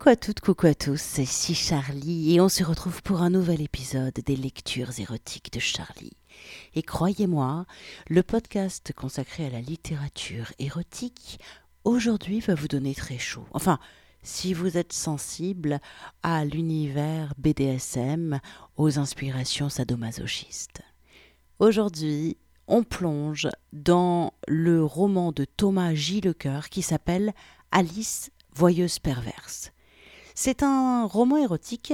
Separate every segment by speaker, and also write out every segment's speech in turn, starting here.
Speaker 1: Coucou à toutes, coucou à tous, c'est ici Charlie et on se retrouve pour un nouvel épisode des lectures érotiques de Charlie. Et croyez-moi, le podcast consacré à la littérature érotique aujourd'hui va vous donner très chaud. Enfin, si vous êtes sensible à l'univers BDSM, aux inspirations sadomasochistes. Aujourd'hui, on plonge dans le roman de Thomas J. Lecoeur qui s'appelle Alice Voyeuse perverse. C'est un roman érotique,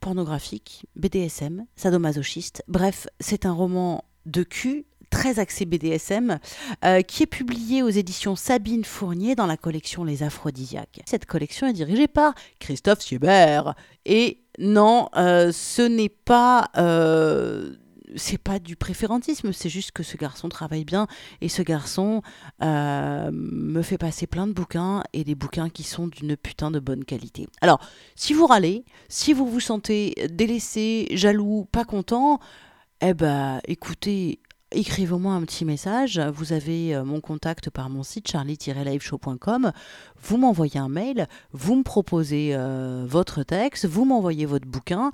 Speaker 1: pornographique, BDSM, sadomasochiste. Bref, c'est un roman de cul très axé BDSM, euh, qui est publié aux éditions Sabine Fournier dans la collection Les Aphrodisiaques. Cette collection est dirigée par Christophe Siebert. Et non, euh, ce n'est pas euh, c'est pas du préférentisme, c'est juste que ce garçon travaille bien et ce garçon euh, me fait passer plein de bouquins et des bouquins qui sont d'une putain de bonne qualité. Alors, si vous râlez, si vous vous sentez délaissé, jaloux, pas content, eh ben, écoutez, écrivez-moi un petit message. Vous avez euh, mon contact par mon site charlie-liveshow.com. Vous m'envoyez un mail, vous me proposez euh, votre texte, vous m'envoyez votre bouquin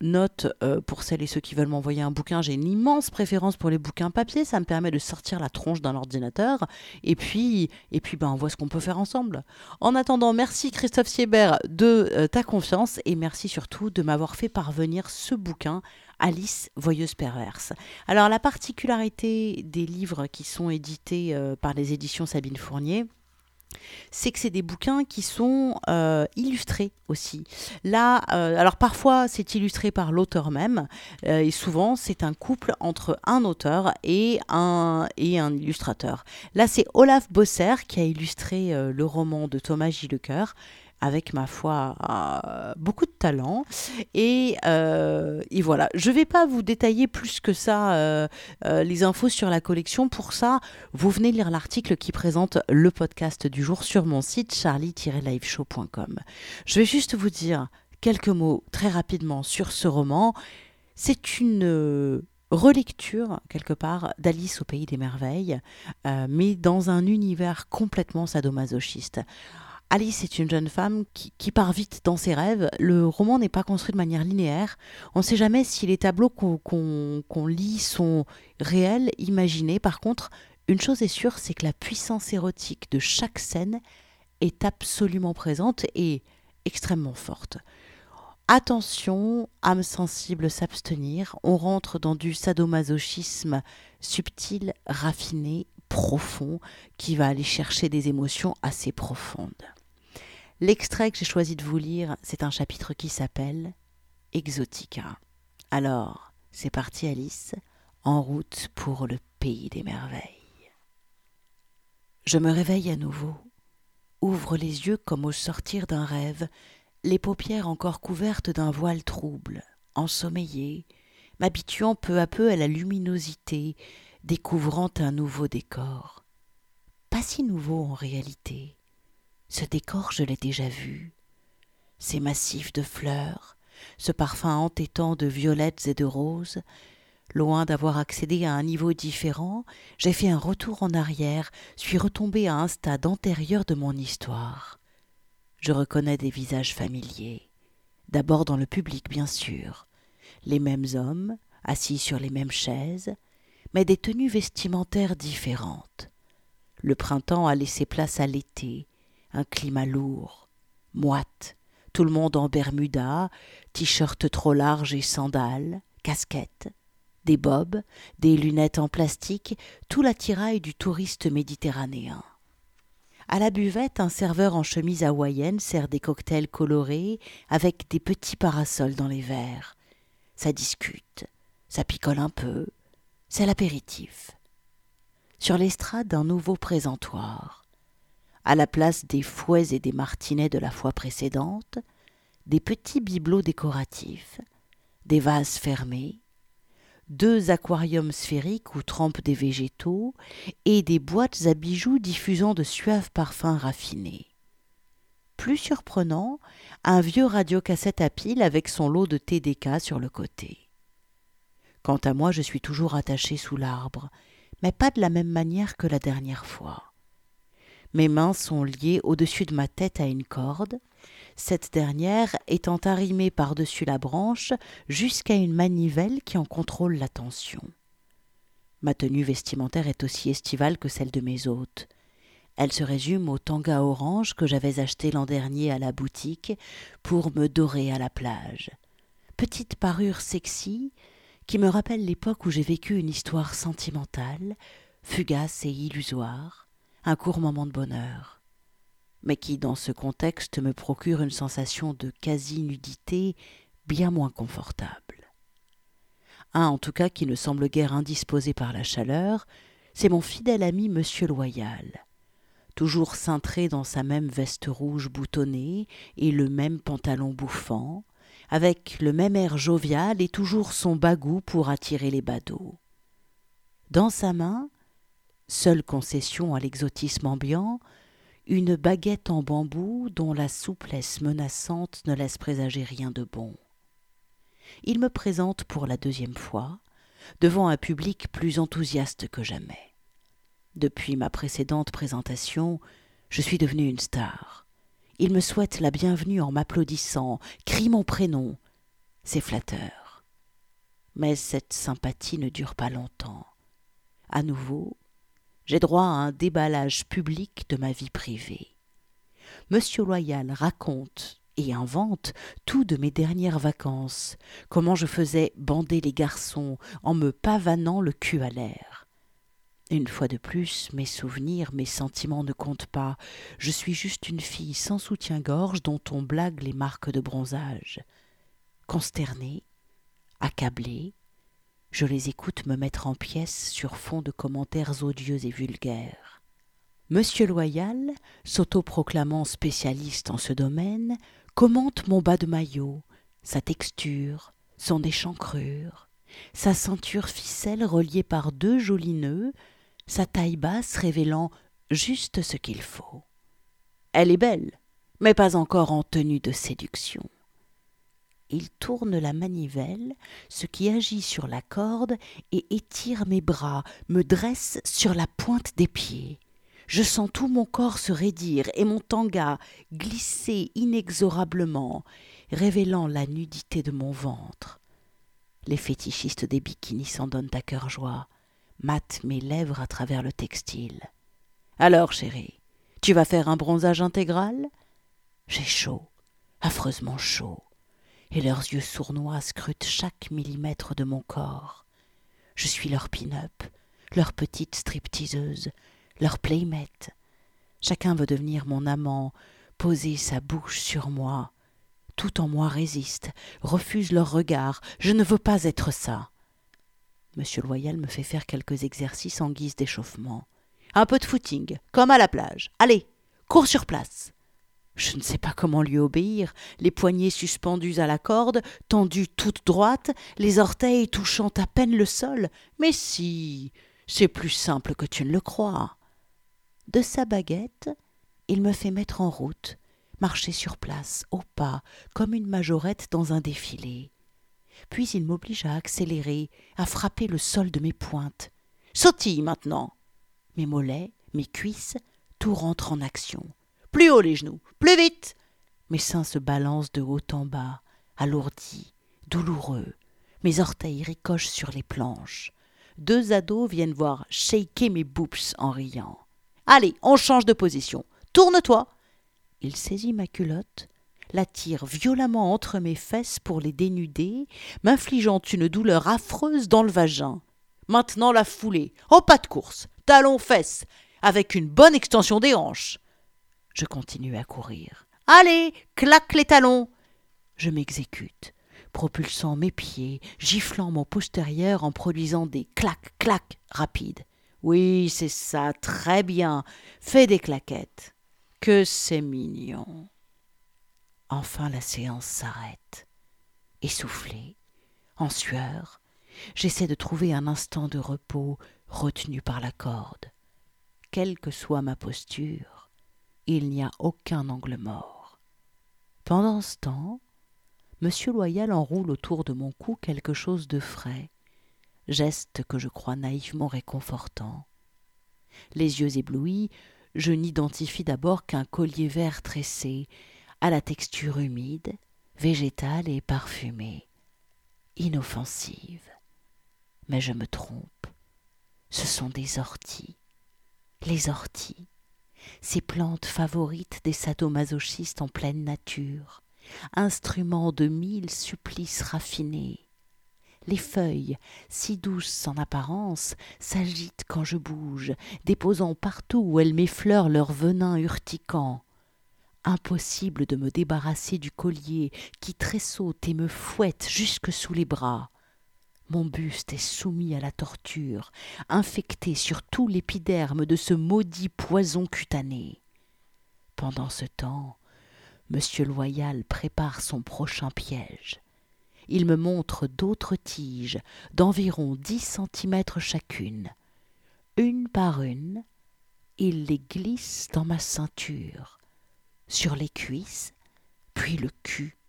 Speaker 1: note euh, pour celles et ceux qui veulent m'envoyer un bouquin, j'ai une immense préférence pour les bouquins papier, ça me permet de sortir la tronche d'un ordinateur et puis et puis ben on voit ce qu'on peut faire ensemble. En attendant, merci Christophe Siebert de euh, ta confiance et merci surtout de m'avoir fait parvenir ce bouquin Alice Voyeuse Perverse. Alors la particularité des livres qui sont édités euh, par les éditions Sabine Fournier, c'est que c'est des bouquins qui sont euh, illustrés aussi. Là, euh, alors parfois c'est illustré par l'auteur même, euh, et souvent c'est un couple entre un auteur et un, et un illustrateur. Là, c'est Olaf Bosser qui a illustré le roman de Thomas Gillecoeur avec ma foi euh, beaucoup de talent. Et, euh, voilà, je ne vais pas vous détailler plus que ça euh, les infos sur la collection. Pour ça, vous venez lire l'article qui présente le podcast du jour sur mon site charlie-liveshow.com. Je vais juste vous dire quelques mots très rapidement sur ce roman. C'est une relecture, quelque part, d'Alice au Pays des Merveilles, mais dans un univers complètement sadomasochiste. Alice est une jeune femme qui, part vite dans ses rêves. Le roman n'est pas construit de manière linéaire. On ne sait jamais si les tableaux qu'on lit sont réels, imaginés. Par contre, une chose est sûre, c'est que la puissance érotique de chaque scène est absolument présente et extrêmement forte. Attention, âme sensible s'abstenir, on rentre dans du sadomasochisme subtil, raffiné, profond, qui va aller chercher des émotions assez profondes. L'extrait que j'ai choisi de vous lire, c'est un chapitre qui s'appelle Exotica. Alors, c'est parti Alice, en route pour le pays des merveilles. Je me réveille à nouveau, ouvre les yeux comme au sortir d'un rêve, les paupières encore couvertes d'un voile trouble, ensommeillé, m'habituant peu à peu à la luminosité, découvrant un nouveau décor. Pas si nouveau en réalité, ce décor, je l'ai déjà vu. Ces massifs de fleurs, ce parfum entêtant de violettes et de roses, loin d'avoir accédé à un niveau différent, j'ai fait un retour en arrière, suis retombé à un stade antérieur de mon histoire. Je reconnais des visages familiers, d'abord dans le public bien sûr, les mêmes hommes, assis sur les mêmes chaises, mais des tenues vestimentaires différentes. Le printemps a laissé place à l'été, un climat lourd, moite, tout le monde en bermuda, t-shirt trop large et sandales, casquette, des bobs, des lunettes en plastique, tout l'attirail du touriste méditerranéen. À la buvette, un serveur en chemise hawaïenne sert des cocktails colorés avec des petits parasols dans les verres. Ça discute, ça picole un peu, c'est l'apéritif. Sur l'estrade, un nouveau présentoir à la place des fouets et des martinets de la fois précédente, des petits bibelots décoratifs, des vases fermés, deux aquariums sphériques où trempent des végétaux et des boîtes à bijoux diffusant de suaves parfums raffinés. Plus surprenant, un vieux radiocassette à pile avec son lot de TDK sur le côté. Quant à moi, je suis toujours attaché sous l'arbre, mais pas de la même manière que la dernière fois. Mes mains sont liées au-dessus de ma tête à une corde, cette dernière étant arrimée par-dessus la branche jusqu'à une manivelle qui en contrôle la tension. Ma tenue vestimentaire est aussi estivale que celle de mes hôtes. Elle se résume au tanga orange que j'avais acheté l'an dernier à la boutique pour me dorer à la plage. Petite parure sexy qui me rappelle l'époque où j'ai vécu une histoire sentimentale, fugace et illusoire, un court moment de bonheur, mais qui dans ce contexte me procure une sensation de quasi-nudité bien moins confortable. Un en tout cas qui ne semble guère indisposé par la chaleur, c'est mon fidèle ami Monsieur Loyal, toujours cintré dans sa même veste rouge boutonnée et le même pantalon bouffant, avec le même air jovial et toujours son bagout pour attirer les badauds. Dans sa main, seule concession à l'exotisme ambiant, une baguette en bambou dont la souplesse menaçante ne laisse présager rien de bon. Il me présente pour la deuxième fois, devant un public plus enthousiaste que jamais. Depuis ma précédente présentation, je suis devenu une star. Il me souhaite la bienvenue en m'applaudissant, crie mon prénom. C'est flatteur. Mais cette sympathie ne dure pas longtemps. À nouveau, j'ai droit à un déballage public de ma vie privée. Monsieur Loyal raconte et invente tout de mes dernières vacances, comment je faisais bander les garçons en me pavanant le cul à l'air. Une fois de plus, mes souvenirs, mes sentiments ne comptent pas. Je suis juste une fille sans soutien-gorge dont on blague les marques de bronzage. Consternée, accablée, je les écoute me mettre en pièces sur fond de commentaires odieux et vulgaires. Monsieur Loyal, s'autoproclamant spécialiste en ce domaine, commente mon bas de maillot, sa texture, son échancrure, sa ceinture ficelle reliée par deux jolis nœuds, sa taille basse révélant juste ce qu'il faut. Elle est belle, mais pas encore en tenue de séduction il tourne la manivelle, ce qui agit sur la corde et étire mes bras, me dresse sur la pointe des pieds. Je sens tout mon corps se raidir et mon tanga glisser inexorablement, révélant la nudité de mon ventre. Les fétichistes des bikinis s'en donnent à cœur joie, matent mes lèvres à travers le textile. Alors, chérie, tu vas faire un bronzage intégral? J'ai chaud, affreusement chaud et leurs yeux sournois scrutent chaque millimètre de mon corps. Je suis leur pin-up, leur petite stripteaseuse, leur playmate. Chacun veut devenir mon amant, poser sa bouche sur moi. Tout en moi résiste, refuse leur regard. Je ne veux pas être ça. Monsieur Loyal me fait faire quelques exercices en guise d'échauffement. Un peu de footing, comme à la plage. Allez, cours sur place. Je ne sais pas comment lui obéir, les poignets suspendus à la corde, tendus toute droite, les orteils touchant à peine le sol. Mais si, c'est plus simple que tu ne le crois. De sa baguette, il me fait mettre en route, marcher sur place, au pas, comme une majorette dans un défilé. Puis il m'oblige à accélérer, à frapper le sol de mes pointes. Sautille maintenant. Mes mollets, mes cuisses, tout rentre en action. Plus haut les genoux, plus vite. Mes seins se balancent de haut en bas, alourdis, douloureux. Mes orteils ricochent sur les planches. Deux ados viennent voir shaker mes boops en riant. Allez, on change de position. Tourne-toi. Il saisit ma culotte, la tire violemment entre mes fesses pour les dénuder, m'infligeant une douleur affreuse dans le vagin. Maintenant la foulée. Oh, pas de course. Talons fesses, avec une bonne extension des hanches. Je continue à courir. Allez, claque les talons. Je m'exécute, propulsant mes pieds, giflant mon postérieur en produisant des claques, claques rapides. Oui, c'est ça, très bien. Fais des claquettes. Que c'est mignon. Enfin la séance s'arrête. Essoufflé, en sueur, j'essaie de trouver un instant de repos retenu par la corde. Quelle que soit ma posture, il n'y a aucun angle mort. Pendant ce temps, M. Loyal enroule autour de mon cou quelque chose de frais, geste que je crois naïvement réconfortant. Les yeux éblouis, je n'identifie d'abord qu'un collier vert tressé, à la texture humide, végétale et parfumée, inoffensive. Mais je me trompe. Ce sont des orties. Les orties, ces plantes favorites des sadomasochistes en pleine nature, instruments de mille supplices raffinés. Les feuilles, si douces en apparence, s'agitent quand je bouge, déposant partout où elles m'effleurent leur venin urticant. Impossible de me débarrasser du collier qui tressaute et me fouette jusque sous les bras. Mon buste est soumis à la torture, infecté sur tout l'épiderme de ce maudit poison cutané. Pendant ce temps, Monsieur Loyal prépare son prochain piège. Il me montre d'autres tiges d'environ dix centimètres chacune. Une par une, il les glisse dans ma ceinture, sur les cuisses, puis le cul.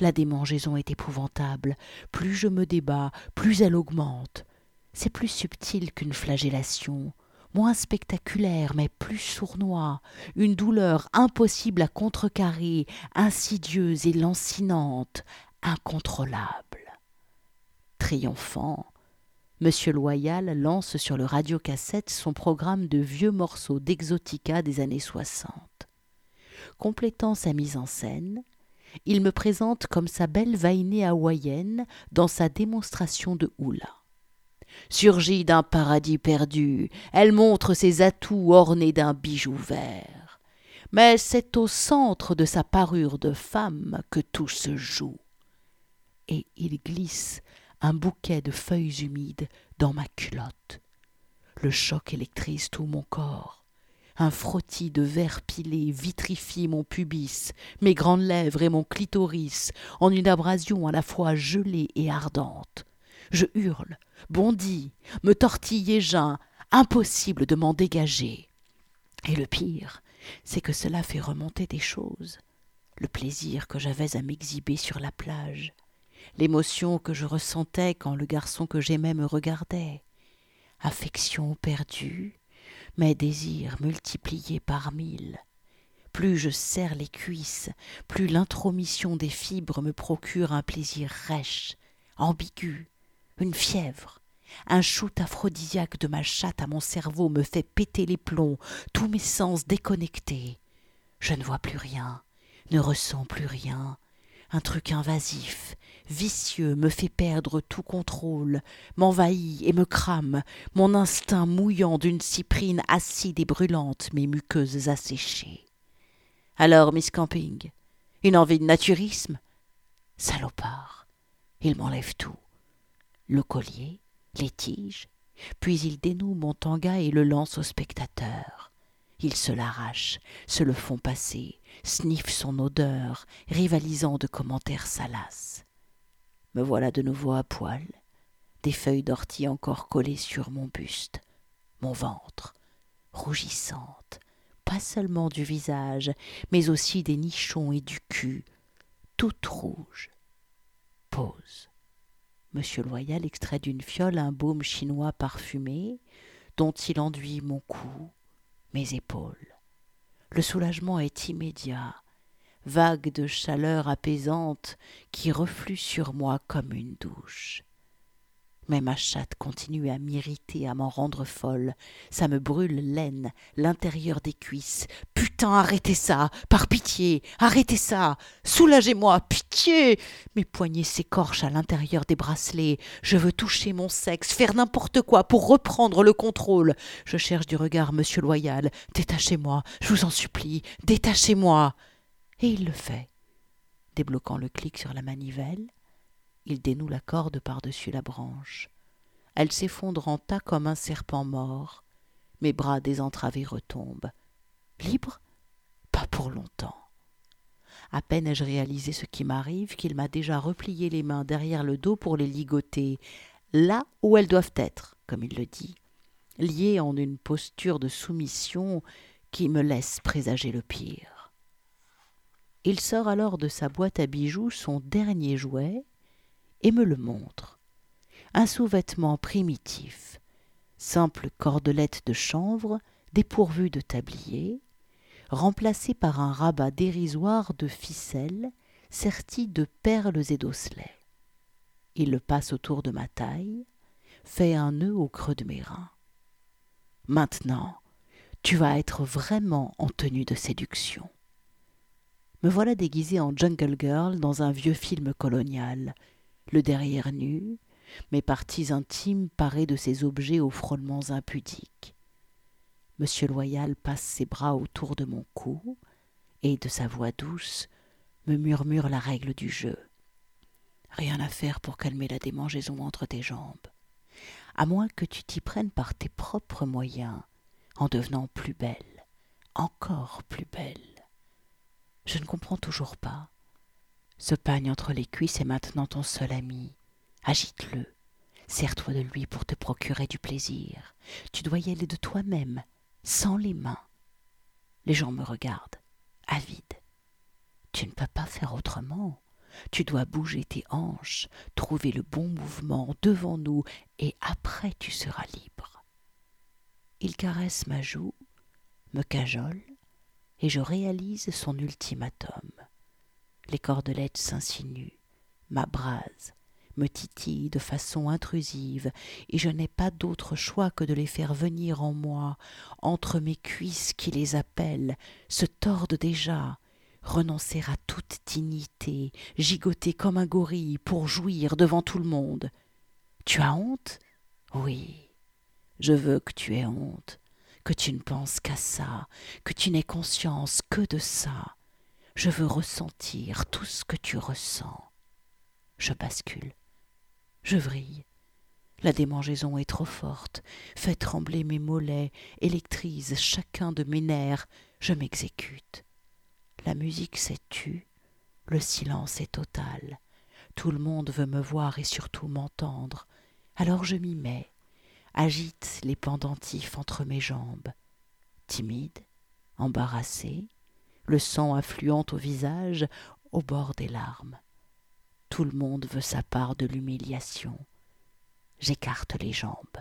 Speaker 1: La démangeaison est épouvantable. Plus je me débats, plus elle augmente. C'est plus subtil qu'une flagellation moins spectaculaire mais plus sournois, une douleur impossible à contrecarrer, insidieuse et lancinante, incontrôlable. Triomphant, Monsieur Loyal lance sur le radiocassette son programme de vieux morceaux d'exotica des années soixante. Complétant sa mise en scène, il me présente comme sa belle vainée hawaïenne dans sa démonstration de hula. Surgit d'un paradis perdu, elle montre ses atouts ornés d'un bijou vert. Mais c'est au centre de sa parure de femme que tout se joue. Et il glisse un bouquet de feuilles humides dans ma culotte. Le choc électrise tout mon corps. Un frottis de verre pilé vitrifie mon pubis, mes grandes lèvres et mon clitoris en une abrasion à la fois gelée et ardente. Je hurle, bondis, me tortille et geins, impossible de m'en dégager. Et le pire, c'est que cela fait remonter des choses. Le plaisir que j'avais à m'exhiber sur la plage, l'émotion que je ressentais quand le garçon que j'aimais me regardait, affection perdue, mes désirs multipliés par mille. Plus je serre les cuisses, plus l'intromission des fibres me procure un plaisir rêche, ambigu, une fièvre. Un shoot aphrodisiaque de ma chatte à mon cerveau me fait péter les plombs, tous mes sens déconnectés. Je ne vois plus rien, ne ressens plus rien. Un truc invasif, vicieux, me fait perdre tout contrôle, m'envahit et me crame, mon instinct mouillant d'une cyprine acide et brûlante mes muqueuses asséchées. Alors, Miss Camping, une envie de naturisme? Salopard, il m'enlève tout le collier, les tiges, puis il dénoue mon tanga et le lance au spectateur. Ils se l'arrachent, se le font passer, sniffent son odeur, rivalisant de commentaires salaces. Me voilà de nouveau à poil, des feuilles d'ortie encore collées sur mon buste, mon ventre, rougissante, pas seulement du visage, mais aussi des nichons et du cul, toute rouge. Pause. Monsieur Loyal extrait d'une fiole un baume chinois parfumé, dont il enduit mon cou, mes épaules. Le soulagement est immédiat, vague de chaleur apaisante qui reflue sur moi comme une douche. Mais ma chatte continue à m'irriter, à m'en rendre folle. Ça me brûle l'aine, l'intérieur des cuisses. Putain, arrêtez ça Par pitié Arrêtez ça Soulagez-moi Pitié Mes poignets s'écorchent à l'intérieur des bracelets. Je veux toucher mon sexe, faire n'importe quoi pour reprendre le contrôle. Je cherche du regard Monsieur Loyal. Détachez-moi, je vous en supplie, détachez-moi Et il le fait, débloquant le clic sur la manivelle il dénoue la corde par-dessus la branche. Elle s'effondre en tas comme un serpent mort. Mes bras désentravés retombent. Libre? Pas pour longtemps. À peine ai-je réalisé ce qui m'arrive qu'il m'a déjà replié les mains derrière le dos pour les ligoter, là où elles doivent être, comme il le dit, liées en une posture de soumission qui me laisse présager le pire. Il sort alors de sa boîte à bijoux son dernier jouet, et me le montre. Un sous-vêtement primitif, simple cordelette de chanvre dépourvue de tablier, remplacé par un rabat dérisoire de ficelles serti de perles et d'osselets. Il le passe autour de ma taille, fait un nœud au creux de mes reins. Maintenant, tu vas être vraiment en tenue de séduction. Me voilà déguisée en jungle girl dans un vieux film colonial, le derrière nu, mes parties intimes parées de ces objets aux frôlements impudiques. Monsieur Loyal passe ses bras autour de mon cou et, de sa voix douce, me murmure la règle du jeu. Rien à faire pour calmer la démangeaison entre tes jambes, à moins que tu t'y prennes par tes propres moyens, en devenant plus belle, encore plus belle. Je ne comprends toujours pas. Ce pagne entre les cuisses est maintenant ton seul ami. Agite-le. Sers-toi de lui pour te procurer du plaisir. Tu dois y aller de toi-même, sans les mains. Les gens me regardent, avides. Tu ne peux pas faire autrement. Tu dois bouger tes hanches, trouver le bon mouvement devant nous, et après tu seras libre. Il caresse ma joue, me cajole, et je réalise son ultimatum. Les cordelettes s'insinuent, m'abrasent, me titillent de façon intrusive, et je n'ai pas d'autre choix que de les faire venir en moi, entre mes cuisses qui les appellent, se tordent déjà, renoncer à toute dignité, gigoter comme un gorille pour jouir devant tout le monde. Tu as honte? Oui. Je veux que tu aies honte, que tu ne penses qu'à ça, que tu n'aies conscience que de ça. Je veux ressentir tout ce que tu ressens. Je bascule. Je vrille. La démangeaison est trop forte, fait trembler mes mollets, électrise chacun de mes nerfs. Je m'exécute. La musique s'est tue, le silence est total. Tout le monde veut me voir et surtout m'entendre. Alors je m'y mets, agite les pendentifs entre mes jambes. Timide, embarrassé, le sang affluant au visage, au bord des larmes. Tout le monde veut sa part de l'humiliation. J'écarte les jambes.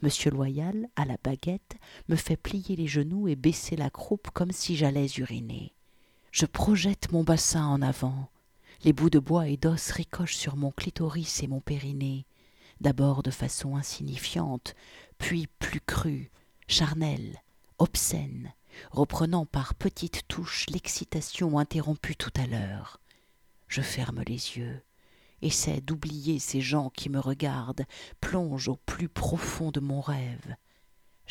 Speaker 1: Monsieur Loyal, à la baguette, me fait plier les genoux et baisser la croupe comme si j'allais uriner. Je projette mon bassin en avant. Les bouts de bois et d'os ricochent sur mon clitoris et mon périnée, d'abord de façon insignifiante, puis plus crue, charnelle, obscène, reprenant par petites touches l'excitation interrompue tout à l'heure. Je ferme les yeux, essaie d'oublier ces gens qui me regardent, plonge au plus profond de mon rêve.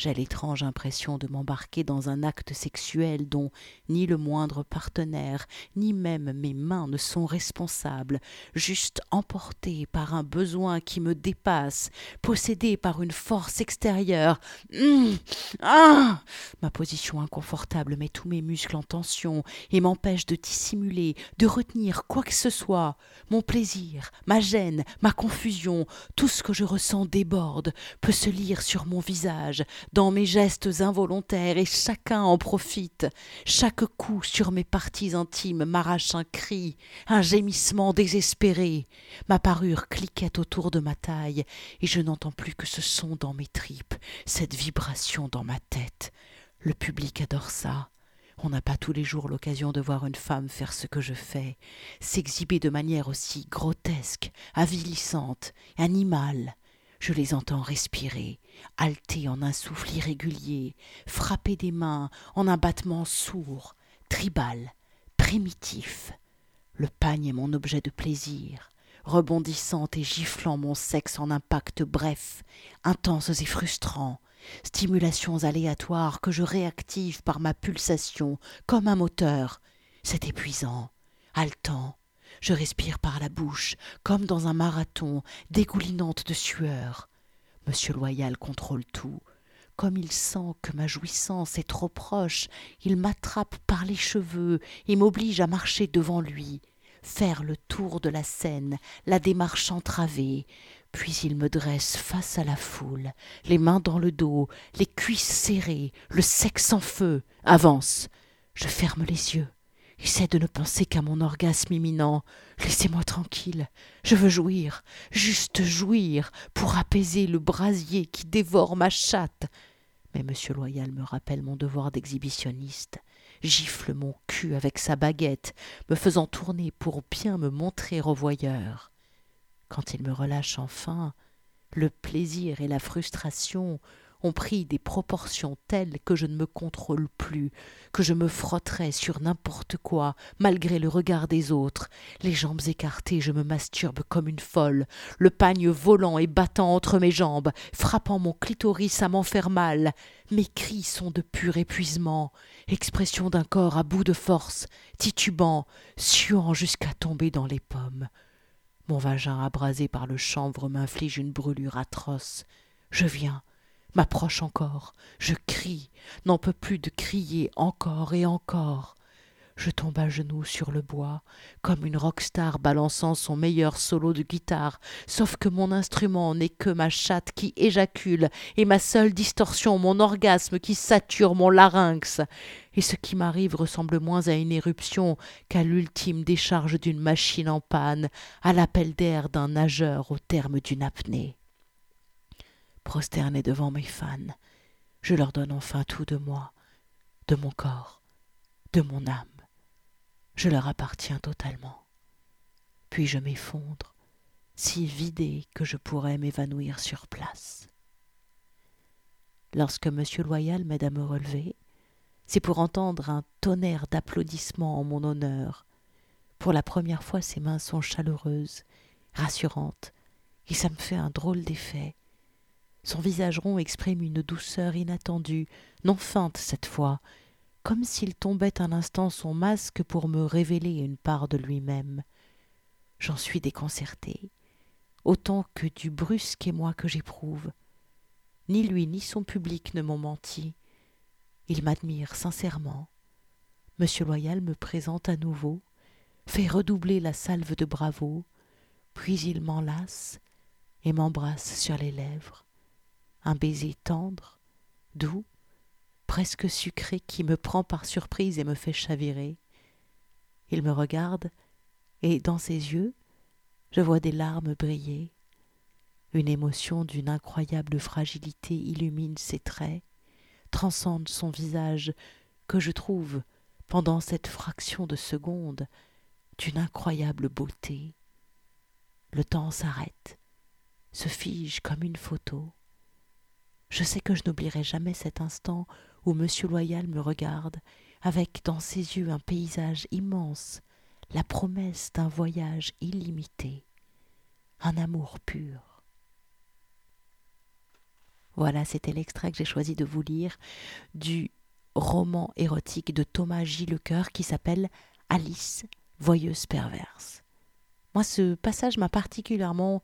Speaker 1: J'ai l'étrange impression de m'embarquer dans un acte sexuel dont ni le moindre partenaire, ni même mes mains ne sont responsables, juste emporté par un besoin qui me dépasse, possédé par une force extérieure. Hum, ah Ma position inconfortable met tous mes muscles en tension et m'empêche de dissimuler, de retenir quoi que ce soit. Mon plaisir, ma gêne, ma confusion, tout ce que je ressens déborde, peut se lire sur mon visage, dans mes gestes involontaires et chacun en profite. Chaque coup sur mes parties intimes m'arrache un cri, un gémissement désespéré. Ma parure cliquette autour de ma taille et je n'entends plus que ce son dans mes tripes, cette vibration dans ma tête. Le public adore ça. On n'a pas tous les jours l'occasion de voir une femme faire ce que je fais, s'exhiber de manière aussi grotesque, avilissante, animale. Je les entends respirer, halter en un souffle irrégulier, frapper des mains en un battement sourd, tribal, primitif. Le pagne est mon objet de plaisir, rebondissant et giflant mon sexe en impacts brefs, intenses et frustrants, stimulations aléatoires que je réactive par ma pulsation comme un moteur. C'est épuisant, haletant, je respire par la bouche, comme dans un marathon, dégoulinante de sueur. Monsieur Loyal contrôle tout. Comme il sent que ma jouissance est trop proche, il m'attrape par les cheveux et m'oblige à marcher devant lui, faire le tour de la scène, la démarche entravée. Puis il me dresse face à la foule, les mains dans le dos, les cuisses serrées, le sexe en feu. Avance. Je ferme les yeux. Essaie de ne penser qu'à mon orgasme imminent. Laissez-moi tranquille. Je veux jouir, juste jouir, pour apaiser le brasier qui dévore ma chatte. Mais monsieur Loyal me rappelle mon devoir d'exhibitionniste. gifle mon cul avec sa baguette, me faisant tourner pour bien me montrer au voyeur. Quand il me relâche enfin, le plaisir et la frustration ont pris des proportions telles que je ne me contrôle plus, que je me frotterai sur n'importe quoi, malgré le regard des autres. Les jambes écartées, je me masturbe comme une folle, le pagne volant et battant entre mes jambes, frappant mon clitoris à m'en faire mal. Mes cris sont de pur épuisement, expression d'un corps à bout de force, titubant, suant jusqu'à tomber dans les pommes. Mon vagin abrasé par le chanvre m'inflige une brûlure atroce. Je viens, m'approche encore, je crie, n'en peux plus de crier encore et encore. Je tombe à genoux sur le bois, comme une rockstar balançant son meilleur solo de guitare, sauf que mon instrument n'est que ma chatte qui éjacule, et ma seule distorsion, mon orgasme qui sature mon larynx. Et ce qui m'arrive ressemble moins à une éruption qu'à l'ultime décharge d'une machine en panne, à l'appel d'air d'un nageur au terme d'une apnée prosterné devant mes fans, je leur donne enfin tout de moi, de mon corps, de mon âme. Je leur appartiens totalement. Puis je m'effondre, si vidé que je pourrais m'évanouir sur place. Lorsque M. Loyal m'aide à me relever, c'est pour entendre un tonnerre d'applaudissements en mon honneur. Pour la première fois, ses mains sont chaleureuses, rassurantes, et ça me fait un drôle d'effet. Son visage rond exprime une douceur inattendue, non feinte cette fois, comme s'il tombait un instant son masque pour me révéler une part de lui-même. J'en suis déconcertée, autant que du brusque émoi que j'éprouve. Ni lui ni son public ne m'ont menti. Ils m'admirent sincèrement. Monsieur Loyal me présente à nouveau, fait redoubler la salve de bravo, puis il m'enlace et m'embrasse sur les lèvres un baiser tendre, doux, presque sucré qui me prend par surprise et me fait chavirer. Il me regarde, et dans ses yeux, je vois des larmes briller. Une émotion d'une incroyable fragilité illumine ses traits, transcende son visage, que je trouve, pendant cette fraction de seconde, d'une incroyable beauté. Le temps s'arrête, se fige comme une photo. Je sais que je n'oublierai jamais cet instant où Monsieur Loyal me regarde, avec dans ses yeux un paysage immense, la promesse d'un voyage illimité, un amour pur. Voilà, c'était l'extrait que j'ai choisi de vous lire du roman érotique de Thomas Gillecoeur qui s'appelle Alice, voyeuse perverse. Moi, ce passage m'a particulièrement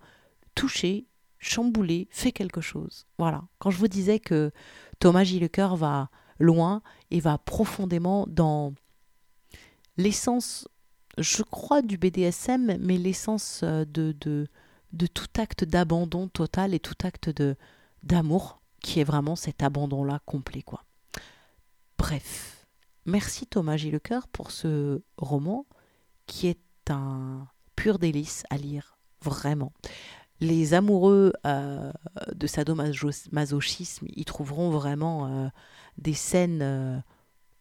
Speaker 1: touchée chamboulé, fait quelque chose. Voilà. Quand je vous disais que Thomas Gillecoeur va loin et va profondément dans l'essence, je crois, du BDSM, mais l'essence euh, de, de, de tout acte d'abandon total et tout acte de d'amour, qui est vraiment cet abandon-là complet, quoi. Bref, merci Thomas Gillecoeur pour ce roman qui est un pur délice à lire, vraiment les amoureux euh, de sadomasochisme, ils trouveront vraiment euh, des scènes euh,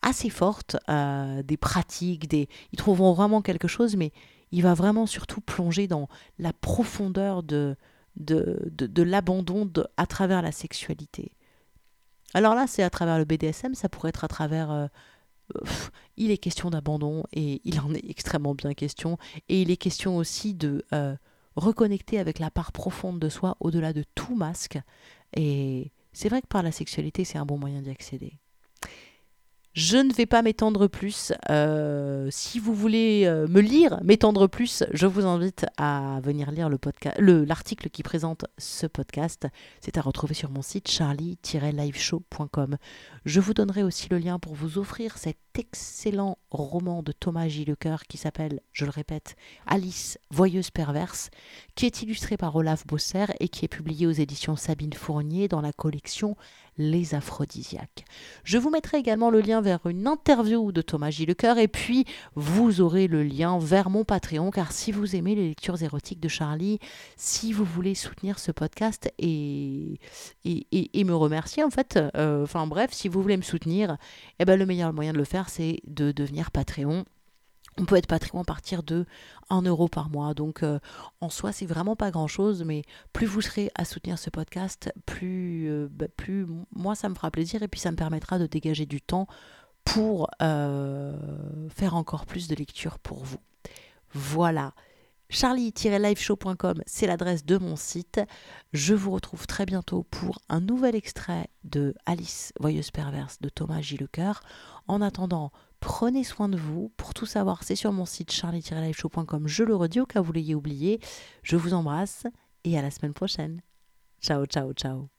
Speaker 1: assez fortes, des pratiques, des... ils trouveront vraiment quelque chose, mais il va vraiment surtout plonger dans la profondeur de, de, de, l'abandon à travers la sexualité. Alors là, c'est à travers le BDSM, ça pourrait être à travers... il est question d'abandon et il en est extrêmement bien question. Et il est question aussi de reconnecter avec la part profonde de soi au-delà de tout masque. Et c'est vrai que par la sexualité, c'est un bon moyen d'y accéder. Je ne vais pas m'étendre plus. Euh, si vous voulez euh, me lire, m'étendre plus, je vous invite à venir lire le podcast, l'article qui présente ce podcast. C'est à retrouver sur mon site charlie-liveshow.com. Je vous donnerai aussi le lien pour vous offrir cet excellent roman de Thomas Gillecoeur qui s'appelle, je le répète, Alice, voyeuse perverse, qui est illustré par Olaf Bosser et qui est publié aux éditions Sabine Fournier dans la collection les aphrodisiaques. Je vous mettrai également le lien vers une interview de Thomas Gillecoeur et puis vous aurez le lien vers mon Patreon car si vous aimez les lectures érotiques de Charlie, si vous voulez soutenir ce podcast et, et, me remercier en fait, euh, enfin bref, si vous voulez me soutenir, eh ben, le meilleur moyen de le faire c'est de devenir Patreon. On peut être Patreon à partir de 1 euro par mois. Donc euh, en soi, c'est vraiment pas grand chose, mais plus vous serez à soutenir ce podcast, plus, euh, bah, plus moi ça me fera plaisir et puis ça me permettra de dégager du temps pour euh, faire encore plus de lectures pour vous. Voilà. Charlie-liveshow.com, c'est l'adresse de mon site. Je vous retrouve très bientôt pour un nouvel extrait de Alice, voyeuse perverse de Thomas Gillecoeur. En attendant, prenez soin de vous. Pour tout savoir, c'est sur mon site charlie-liveshow.com. Je le redis au cas où vous l'ayez oublié. Je vous embrasse et à la semaine prochaine. Ciao, ciao, ciao.